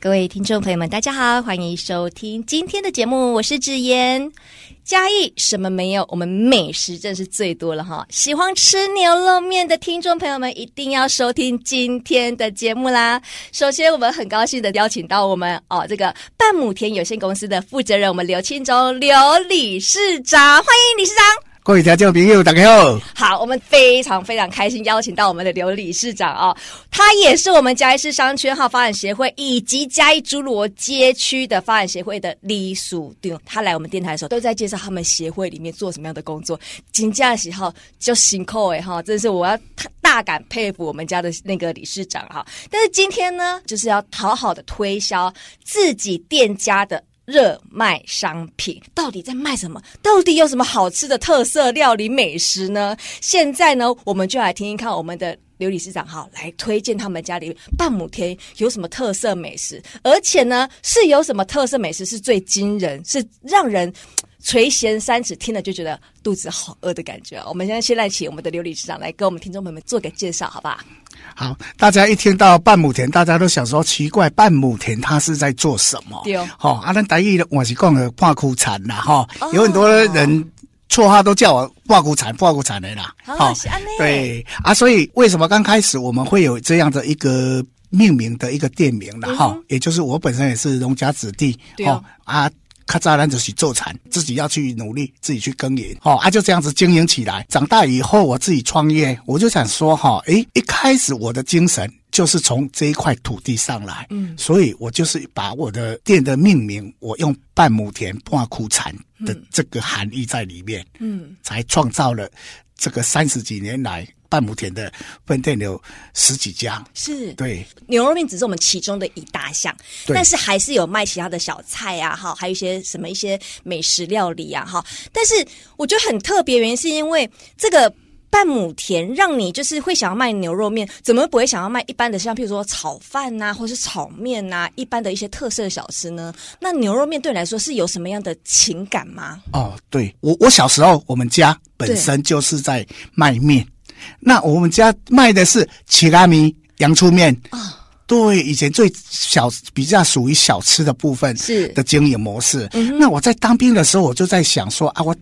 各位听众朋友们，大家好，欢迎收听今天的节目，我是智妍。嘉义什么没有？我们美食真是最多了哈！喜欢吃牛肉面的听众朋友们，一定要收听今天的节目啦。首先，我们很高兴的邀请到我们哦，这个半亩田有限公司的负责人，我们刘庆忠刘理事长，欢迎理事长。各位听众朋友，大家好。好，我们非常非常开心邀请到我们的刘理事长啊、他也是我们嘉义市商圈号发展协会以及嘉义侏罗街区的发展协会的理事长。他来我们电台的时候，都在介绍他们协会里面做什么样的工作。今天的喜好就辛苦哎哈，真是我要大感佩服我们家的那个理事长哈。但是今天呢，就是要好好的推销自己店家的。热卖商品到底在卖什么？到底有什么好吃的特色料理美食呢？现在呢，我们就来听听看我们的刘理事长哈，来推荐他们家里半亩田有什么特色美食，而且呢，是有什么特色美食是最惊人，是让人垂涎三尺，听了就觉得肚子好饿的感觉。我们现在先来请我们的刘理事长来跟我们听众朋友们做个介绍，好不好？好，大家一听到半亩田，大家都想说奇怪，半亩田它是在做什么？对哦，好、哦，啊，咱台语我是讲的半枯产啦，哈、哦，有很多人绰号都叫我挂枯产，半枯产的啦，好、哦，对啊，所以为什么刚开始我们会有这样的一个命名的一个店名呢？哈、嗯，也就是我本身也是农家子弟，对哦，啊。咔嚓，咱就是做产，自己要去努力，自己去耕耘，哦，啊，就这样子经营起来。长大以后，我自己创业，我就想说，哈，诶，一开始我的精神就是从这一块土地上来，嗯，所以我就是把我的店的命名，我用半亩田半枯产的这个含义在里面，嗯，才创造了这个三十几年来。半亩田的分店有十几家，是对牛肉面只是我们其中的一大项，但是还是有卖其他的小菜啊，哈，还有一些什么一些美食料理啊，哈。但是我觉得很特别，原因是因为这个半亩田让你就是会想要卖牛肉面，怎么不会想要卖一般的像譬如说炒饭呐、啊，或是炒面呐、啊，一般的一些特色小吃呢？那牛肉面对你来说是有什么样的情感吗？哦，对我我小时候我们家本身就是在卖面。那我们家卖的是奇拉米洋葱面啊，对，以前最小比较属于小吃的部分是的经营模式。那我在当兵的时候，我就在想说啊，我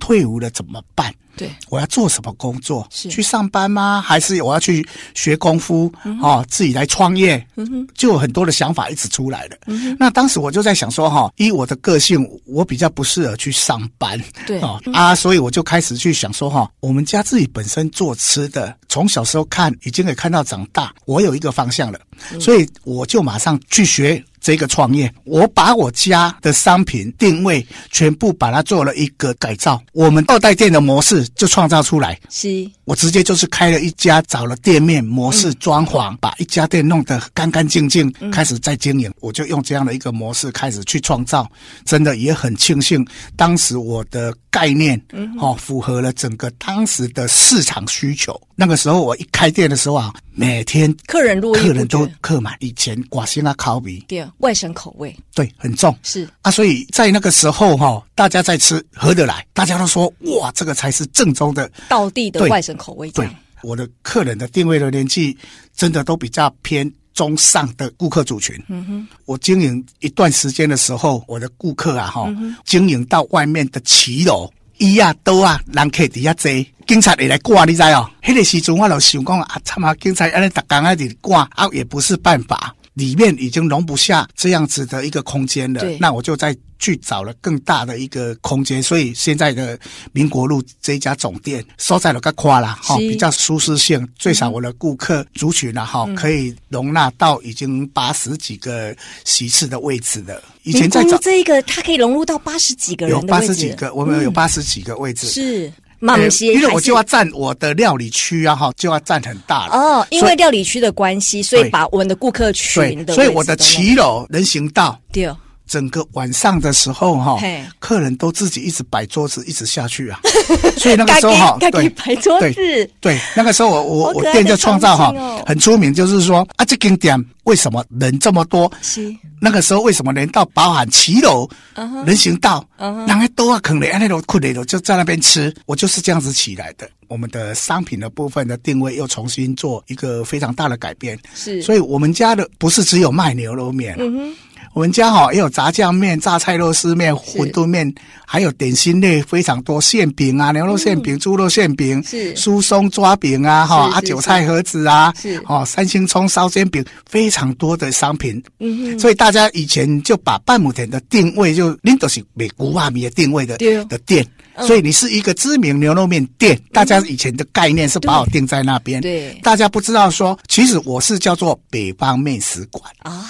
退伍了怎么办？对，我要做什么工作？是去上班吗？还是我要去学功夫？嗯、哦，自己来创业？嗯哼，就有很多的想法一直出来了。嗯，那当时我就在想说，哈，依我的个性，我比较不适合去上班。对，哦、嗯、啊，所以我就开始去想说，哈，我们家自己本身做吃的，从小时候看，已经可以看到长大，我有一个方向了，嗯、所以我就马上去学。这个创业，我把我家的商品定位全部把它做了一个改造，我们二代店的模式就创造出来。是，我直接就是开了一家，找了店面模式装潢，嗯、把一家店弄得干干净净，开始在经营。嗯、我就用这样的一个模式开始去创造，真的也很庆幸当时我的概念，嗯，哦，符合了整个当时的市场需求。那个时候我一开店的时候啊，每天客人客人都客满。以前挂心啊烤比。对。外省口味，对，很重，是啊，所以在那个时候哈，大家在吃合得来，大家都说哇，这个才是正宗的道地的外省口味。对，我的客人的定位的年纪，真的都比较偏中上的顾客族群。嗯哼，我经营一段时间的时候，我的顾客啊哈，经营到外面的骑楼，伊啊刀啊，人客伫遐坐，警察会来挂，你知哦？迄个时阵我就想讲啊，他妈警察安尼逐工在里挂啊，也不是办法。里面已经容不下这样子的一个空间了，那我就再去找了更大的一个空间，所以现在的民国路这一家总店收在了个夸啦，哈是，比较舒适性，最少我的顾客族群呢，哈、嗯，可以容纳到已经八十几个席次的位置了。以前在找这一个，它可以融入到八十几个人的，有八十几个，我们有八十几个位置，嗯、是。因为我就要占我的料理区啊，哈，就要占很大了。哦，因为料理区的关系，所以把我们的顾客群的，所以我的骑楼人行道，对，整个晚上的时候哈，客人都自己一直摆桌子，一直下去啊。所以那个时候哈，对，摆桌子，对，对，那个时候我我我店就创造哈、哦，很出名，就是说啊，这间店为什么人这么多？是那个时候为什么连到包含骑楼、uh -huh, 人行道，然后都要啃的，那种困的就在那边吃。我就是这样子起来的。我们的商品的部分的定位又重新做一个非常大的改变。是，所以我们家的不是只有卖牛肉面、啊。嗯哼。我们家哈也有炸酱面、榨菜肉丝面、馄饨面，还有点心类非常多，馅饼啊、牛肉馅饼、猪肉馅饼、是。酥松抓饼啊、哈啊韭菜盒子啊、是。哦三星葱烧煎饼，非常多的商品。嗯哼，所以大家以前就把半亩田的定位就拎都是美古瓦米的定位的的店，所以你是一个知名牛肉面店。大家以前的概念是把我定在那边，对，大家不知道说，其实我是叫做北方面食馆。啊。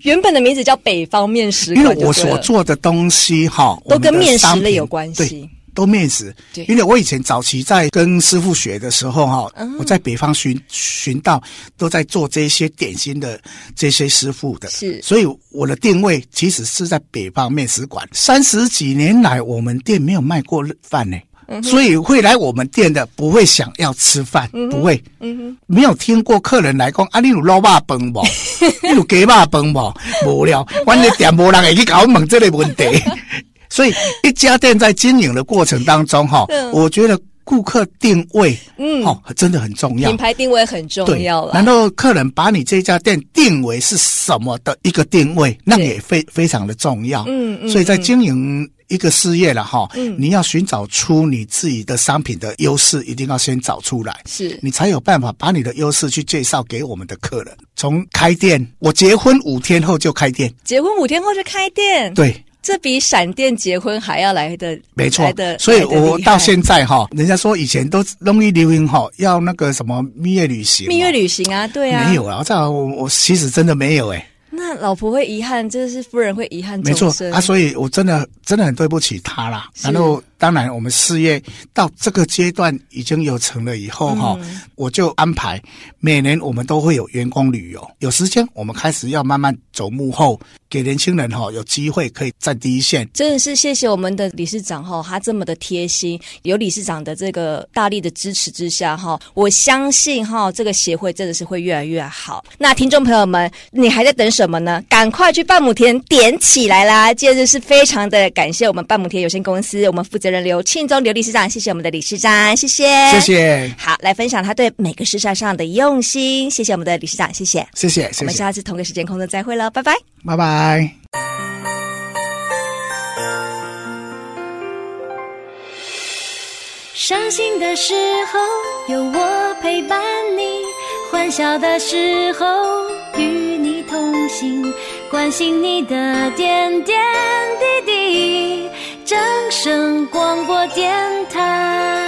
原本的名字叫北方面食馆，因为我所做的东西哈，都跟面食类有关系，都面食。因为我以前早期在跟师傅学的时候哈，我在北方寻寻到都在做这些点心的这些师傅的，是，所以我的定位其实是在北方面食馆。三十几年来，我们店没有卖过饭呢。所以会来我们店的不会想要吃饭，嗯、不会、嗯，没有听过客人来讲啊，你有卤肉饭不？你有鸡肉饭不？无聊，我的店无人会去搞问这类问题。所以一家店在经营的过程当中，哈，我觉得顾客定位，嗯，哦，真的很重要，品牌定位很重要了。然后客人把你这家店定为是什么的一个定位，那也非非常的重要。嗯嗯，所以在经营。一个事业了哈，嗯，你要寻找出你自己的商品的优势，一定要先找出来，是。你才有办法把你的优势去介绍给我们的客人。从开店，我结婚五天后就开店，结婚五天后就开店，对，这比闪电结婚还要来的，没错。的。所以我到现在哈，人家说以前都容易流行哈，要那个什么蜜月旅行，蜜月旅行啊，对啊，没有啊，这我我其实真的没有哎、欸那老婆会遗憾，就是夫人会遗憾。没错啊，所以我真的真的很对不起他啦。然后。当然，我们事业到这个阶段已经有成了以后哈、嗯，我就安排每年我们都会有员工旅游。有时间我们开始要慢慢走幕后，给年轻人哈有机会可以站第一线。真的是谢谢我们的理事长哈，他这么的贴心，有理事长的这个大力的支持之下哈，我相信哈这个协会真的是会越来越好。那听众朋友们，你还在等什么呢？赶快去半亩田点起来啦！今日是非常的感谢我们半亩田有限公司，我们负责。人刘庆忠刘理事长，谢谢我们的理事长，谢谢，谢谢。好，来分享他对每个事项上的用心，谢谢我们的理事长，谢谢，谢谢，谢谢。我们下次同个时间空中再会了，拜拜，拜拜。伤心的时候有我陪伴你，欢笑的时候与你同行，关心你的点点滴滴。掌声广播电台。